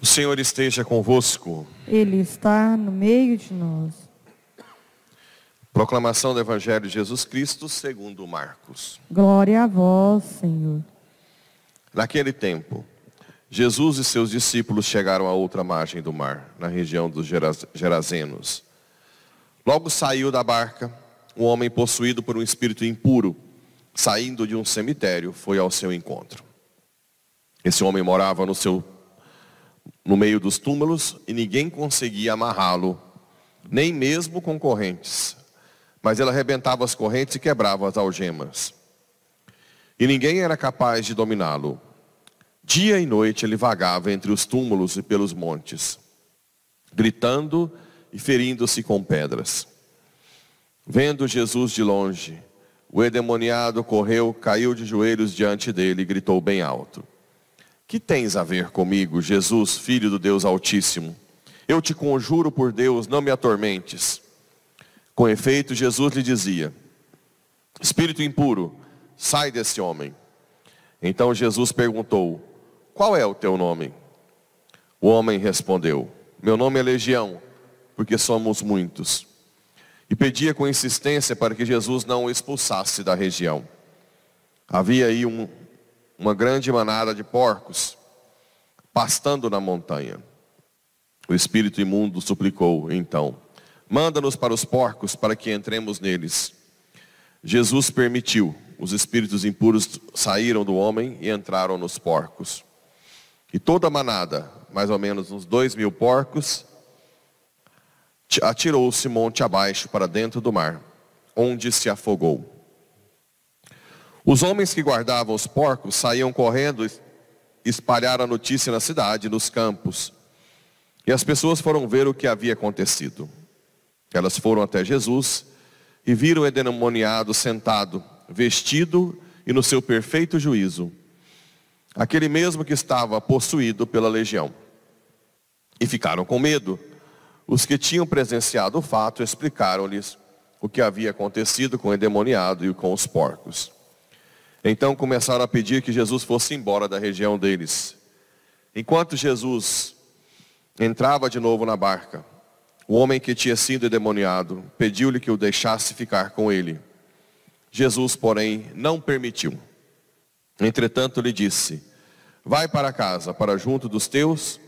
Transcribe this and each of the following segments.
O Senhor esteja convosco. Ele está no meio de nós. Proclamação do Evangelho de Jesus Cristo segundo Marcos. Glória a vós, Senhor. Naquele tempo, Jesus e seus discípulos chegaram à outra margem do mar, na região dos Geraz- Gerazenos. Logo saiu da barca um homem possuído por um espírito impuro, saindo de um cemitério, foi ao seu encontro. Esse homem morava no seu no meio dos túmulos e ninguém conseguia amarrá-lo, nem mesmo com correntes. Mas ele arrebentava as correntes e quebrava as algemas. E ninguém era capaz de dominá-lo. Dia e noite ele vagava entre os túmulos e pelos montes, gritando e ferindo-se com pedras. Vendo Jesus de longe, o endemoniado correu, caiu de joelhos diante dele e gritou bem alto: Que tens a ver comigo, Jesus, filho do Deus Altíssimo? Eu te conjuro por Deus, não me atormentes. Com efeito, Jesus lhe dizia: Espírito impuro, sai desse homem. Então Jesus perguntou: Qual é o teu nome? O homem respondeu: Meu nome é Legião, porque somos muitos. E pedia com insistência para que Jesus não o expulsasse da região. Havia aí um, uma grande manada de porcos pastando na montanha. O espírito imundo suplicou então: Manda-nos para os porcos para que entremos neles. Jesus permitiu. Os espíritos impuros saíram do homem e entraram nos porcos. E toda a manada, mais ou menos uns dois mil porcos, atirou-se monte abaixo para dentro do mar, onde se afogou. Os homens que guardavam os porcos saíam correndo e espalharam a notícia na cidade, nos campos. E as pessoas foram ver o que havia acontecido. Elas foram até Jesus e viram o endemoniado sentado, vestido e no seu perfeito juízo. Aquele mesmo que estava possuído pela legião. E ficaram com medo. Os que tinham presenciado o fato explicaram-lhes o que havia acontecido com o endemoniado e com os porcos. Então começaram a pedir que Jesus fosse embora da região deles. Enquanto Jesus entrava de novo na barca, o homem que tinha sido endemoniado pediu-lhe que o deixasse ficar com ele. Jesus, porém, não permitiu. Entretanto, lhe disse: Vai para casa, para junto dos teus,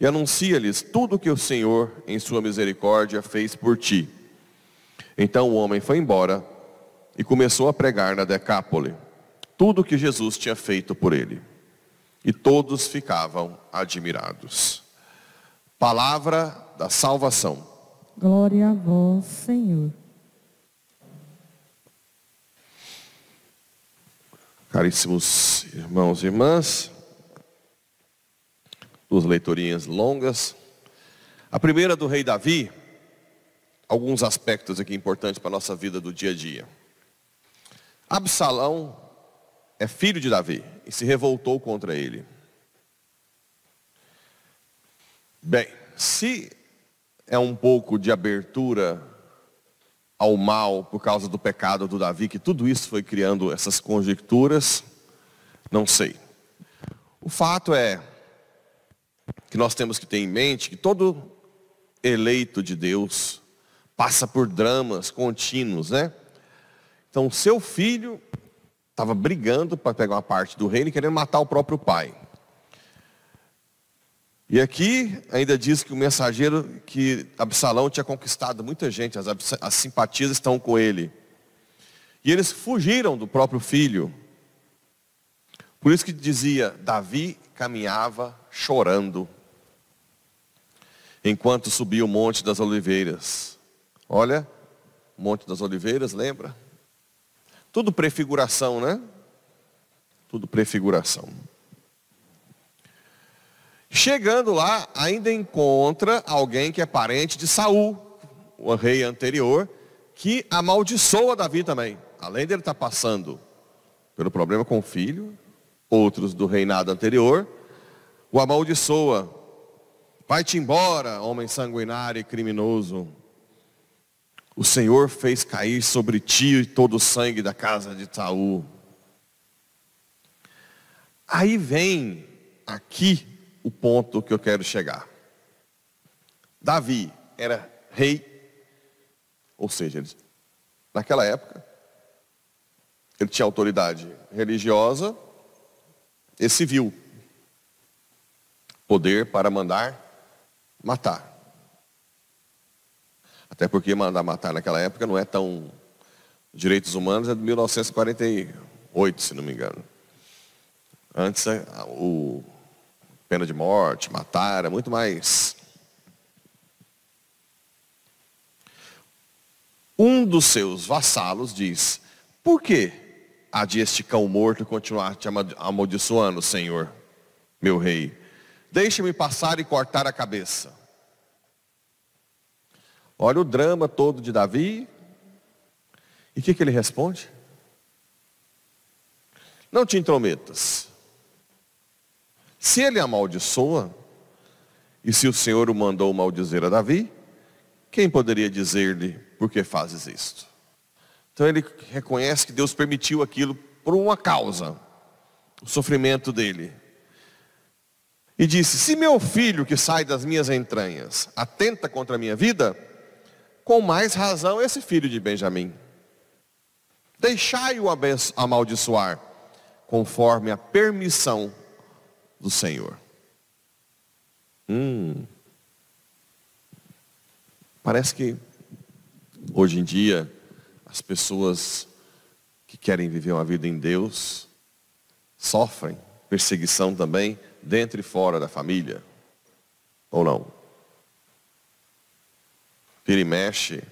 e anuncia-lhes tudo o que o Senhor, em sua misericórdia, fez por ti. Então o homem foi embora e começou a pregar na Decápole tudo o que Jesus tinha feito por ele. E todos ficavam admirados. Palavra da salvação. Glória a vós, Senhor. Caríssimos irmãos e irmãs, duas leitorinhas longas. A primeira do rei Davi, alguns aspectos aqui importantes para a nossa vida do dia a dia. Absalão é filho de Davi e se revoltou contra ele. Bem, se é um pouco de abertura ao mal por causa do pecado do Davi, que tudo isso foi criando essas conjecturas, não sei. O fato é que nós temos que ter em mente que todo eleito de Deus passa por dramas contínuos, né? Então, seu filho estava brigando para pegar uma parte do reino e querendo matar o próprio pai. E aqui ainda diz que o mensageiro, que Absalão tinha conquistado muita gente, as, as simpatias estão com ele. E eles fugiram do próprio filho. Por isso que dizia, Davi caminhava chorando, enquanto subia o Monte das Oliveiras. Olha, Monte das Oliveiras, lembra? Tudo prefiguração, né? Tudo prefiguração. Chegando lá, ainda encontra alguém que é parente de Saul, o rei anterior, que amaldiçoa Davi também. Além dele estar passando pelo problema com o filho, outros do reinado anterior, o amaldiçoa Vai-te embora, homem sanguinário e criminoso. O Senhor fez cair sobre ti todo o sangue da casa de Saul. Aí vem aqui o ponto que eu quero chegar. Davi era rei, ou seja, naquela época, ele tinha autoridade religiosa e civil, poder para mandar matar. Até porque mandar matar naquela época não é tão. Direitos humanos é de 1948, se não me engano. Antes, o pena de morte, matar, era muito mais. Um dos seus vassalos diz: Por que há de este cão morto continuar te amaldiçoando, Senhor, meu rei? Deixe-me passar e cortar a cabeça. Olha o drama todo de Davi. E o que, que ele responde? Não te intrometas. Se ele amaldiçoa, e se o Senhor o mandou maldizer a Davi, quem poderia dizer-lhe por que fazes isto? Então ele reconhece que Deus permitiu aquilo por uma causa, o sofrimento dele. E disse: Se meu filho que sai das minhas entranhas atenta contra a minha vida, com mais razão esse filho de Benjamim. Deixai-o amaldiçoar, conforme a permissão do Senhor. Hum. Parece que hoje em dia as pessoas que querem viver uma vida em Deus sofrem perseguição também dentro e fora da família. Ou não? Vira e mexe,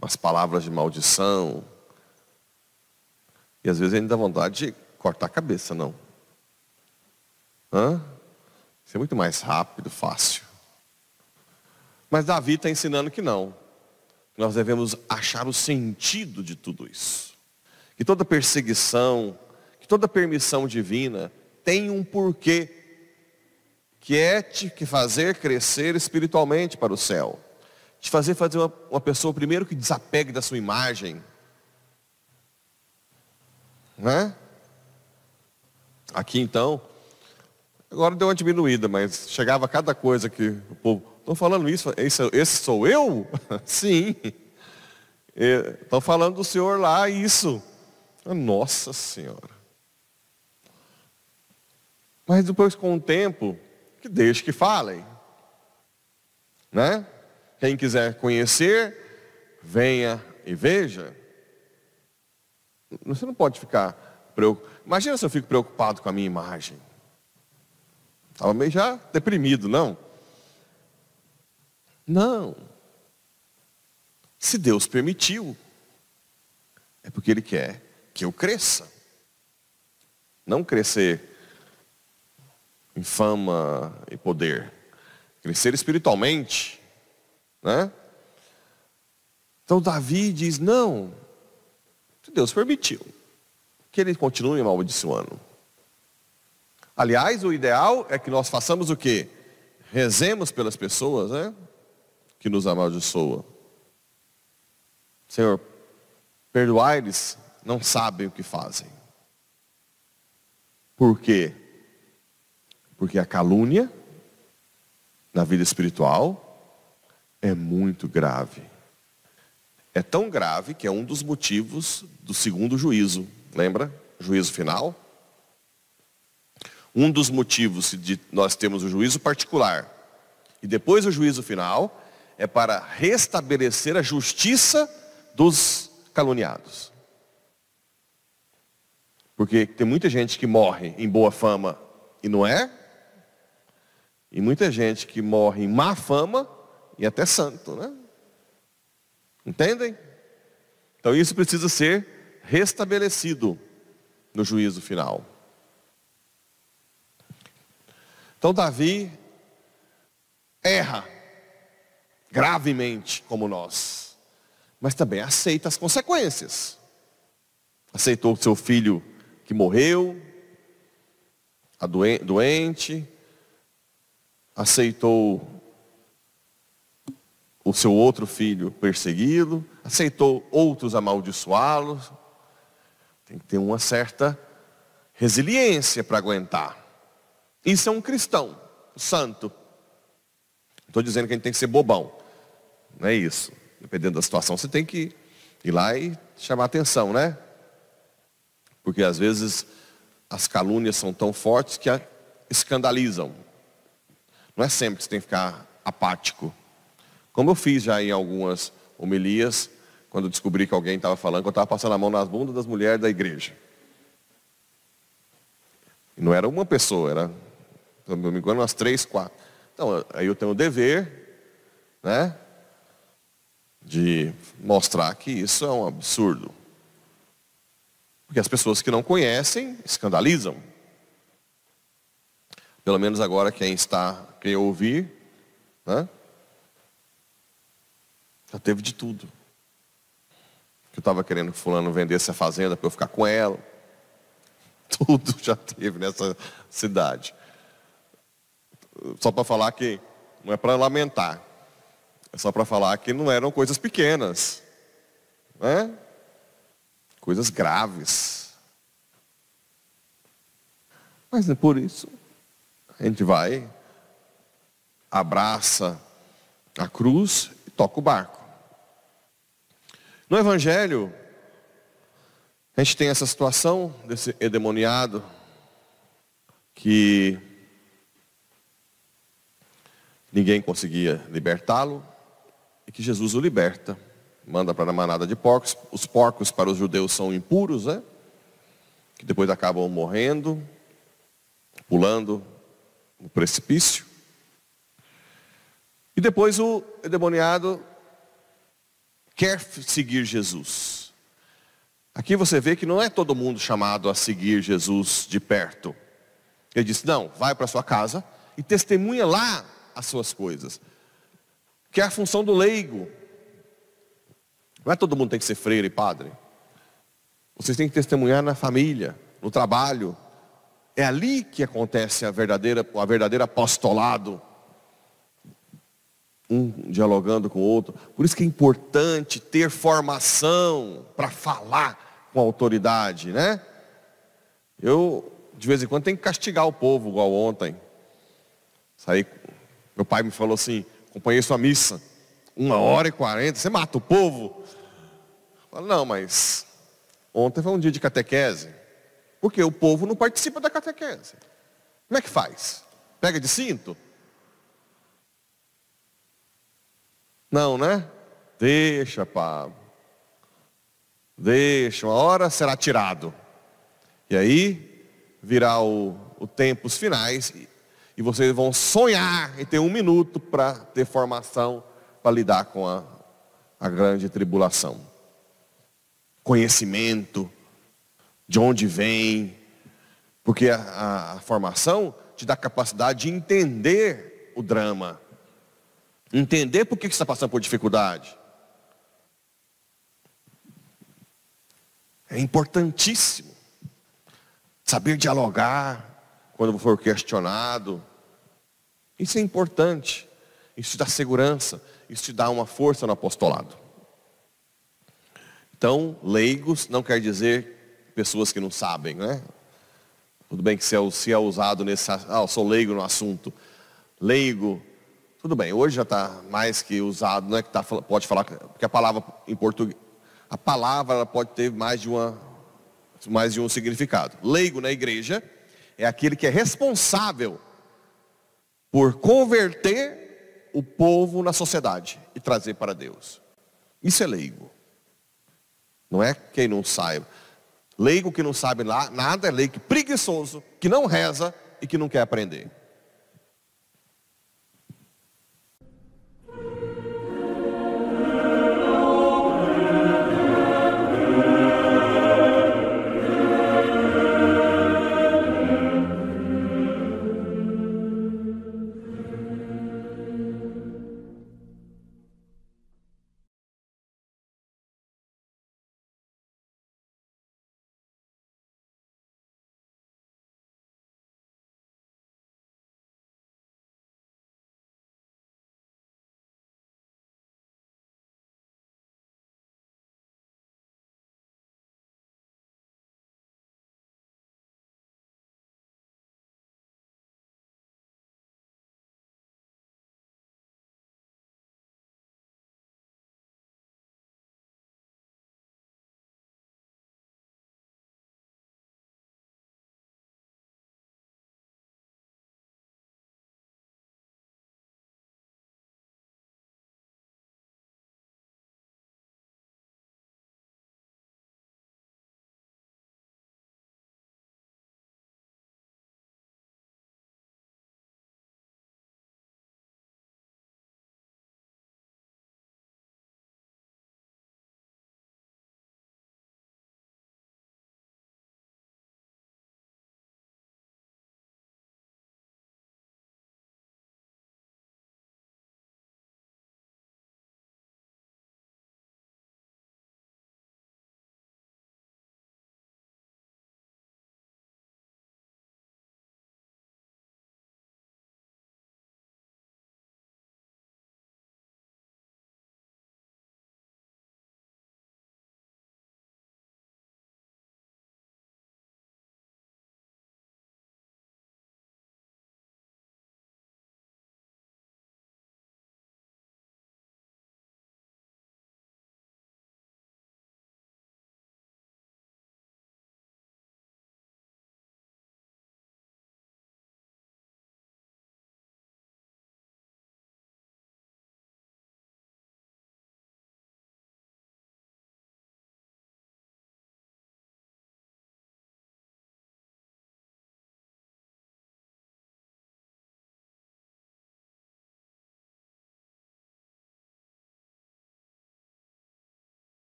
umas palavras de maldição. E às vezes ainda dá vontade de cortar a cabeça, não. Hã? Isso é muito mais rápido, fácil. Mas Davi está ensinando que não. Nós devemos achar o sentido de tudo isso. Que toda perseguição, que toda permissão divina tem um porquê. Que é te fazer crescer espiritualmente para o céu te fazer fazer uma, uma pessoa primeiro que desapegue da sua imagem. Né? Aqui então, agora deu uma diminuída, mas chegava cada coisa que o povo, estão falando isso, esse, esse sou eu? Sim. Estão falando do Senhor lá, isso. Nossa Senhora. Mas depois com o tempo, que deixe que falem. Né? Quem quiser conhecer, venha e veja. Você não pode ficar preocupado. Imagina se eu fico preocupado com a minha imagem. Estava meio já deprimido, não? Não. Se Deus permitiu, é porque Ele quer que eu cresça. Não crescer em fama e poder. Crescer espiritualmente. Né? Então Davi diz: não, Deus permitiu que ele continue amaldiçoando. Aliás, o ideal é que nós façamos o quê? Rezemos pelas pessoas, né? Que nos amaldiçoam. Senhor, perdoai-lhes, não sabem o que fazem. Por quê? Porque a calúnia na vida espiritual é muito grave. É tão grave que é um dos motivos do segundo juízo. Lembra? Juízo final. Um dos motivos de nós temos o juízo particular e depois o juízo final é para restabelecer a justiça dos caluniados. Porque tem muita gente que morre em boa fama e não é, e muita gente que morre em má fama e até santo, né? Entendem? Então isso precisa ser restabelecido no juízo final. Então Davi erra gravemente como nós, mas também aceita as consequências. Aceitou o seu filho que morreu, a doente, aceitou o seu outro filho persegui-lo, aceitou outros amaldiçoá-lo. Tem que ter uma certa resiliência para aguentar. Isso é um cristão santo. Estou dizendo que a gente tem que ser bobão. Não é isso. Dependendo da situação, você tem que ir lá e chamar atenção, né? Porque às vezes as calúnias são tão fortes que escandalizam. Não é sempre que você tem que ficar apático. Como eu fiz já em algumas homilias, quando descobri que alguém estava falando que eu estava passando a mão nas bundas das mulheres da igreja. E não era uma pessoa, era, se não me engano, umas três, quatro. Então, aí eu tenho o dever, né, de mostrar que isso é um absurdo. Porque as pessoas que não conhecem escandalizam. Pelo menos agora quem está, quem ouvir, né, já teve de tudo. Eu estava querendo que fulano vendesse a fazenda para eu ficar com ela. Tudo já teve nessa cidade. Só para falar que não é para lamentar. É só para falar que não eram coisas pequenas. Né? Coisas graves. Mas é por isso. A gente vai, abraça a cruz e toca o barco. No Evangelho, a gente tem essa situação desse endemoniado que ninguém conseguia libertá-lo e que Jesus o liberta. Manda para a manada de porcos. Os porcos para os judeus são impuros, né? Que depois acabam morrendo, pulando no precipício. E depois o endemoniado quer seguir Jesus. Aqui você vê que não é todo mundo chamado a seguir Jesus de perto. Ele disse: não, vai para sua casa e testemunha lá as suas coisas. Que é a função do leigo. Não é todo mundo tem que ser freire e padre. Vocês têm que testemunhar na família, no trabalho. É ali que acontece a verdadeira, a verdadeira apostolado um dialogando com o outro. Por isso que é importante ter formação para falar com autoridade, né? Eu, de vez em quando, tenho que castigar o povo, igual ontem. Saí, meu pai me falou assim, acompanhei sua missa, uma hora e quarenta, você mata o povo? Eu não, mas ontem foi um dia de catequese, porque o povo não participa da catequese. Como é que faz? Pega de cinto? Não, né? Deixa, Pablo. Deixa, uma hora será tirado. E aí virá o, o tempos finais e, vocês vão sonhar e ter um minuto para ter formação para lidar com a, a grande tribulação. Conhecimento, de onde vem, porque a, a, a formação te dá capacidade de entender o drama Entender por que você está passando por dificuldade. É importantíssimo. Saber dialogar quando for questionado. Isso é importante. Isso te dá segurança. Isso te dá uma força no apostolado. Então, leigos não quer dizer pessoas que não sabem, né? Tudo bem que se é, se é usado nesse. Ah, eu sou leigo no assunto. Leigo tudo bem, hoje já está mais que usado, não é que tá, pode falar, porque a palavra em português, a palavra pode ter mais de, uma, mais de um significado. Leigo na igreja é aquele que é responsável por converter o povo na sociedade e trazer para Deus. Isso é leigo. Não é quem não saiba. Leigo que não sabe nada é leigo preguiçoso, que não reza e que não quer aprender.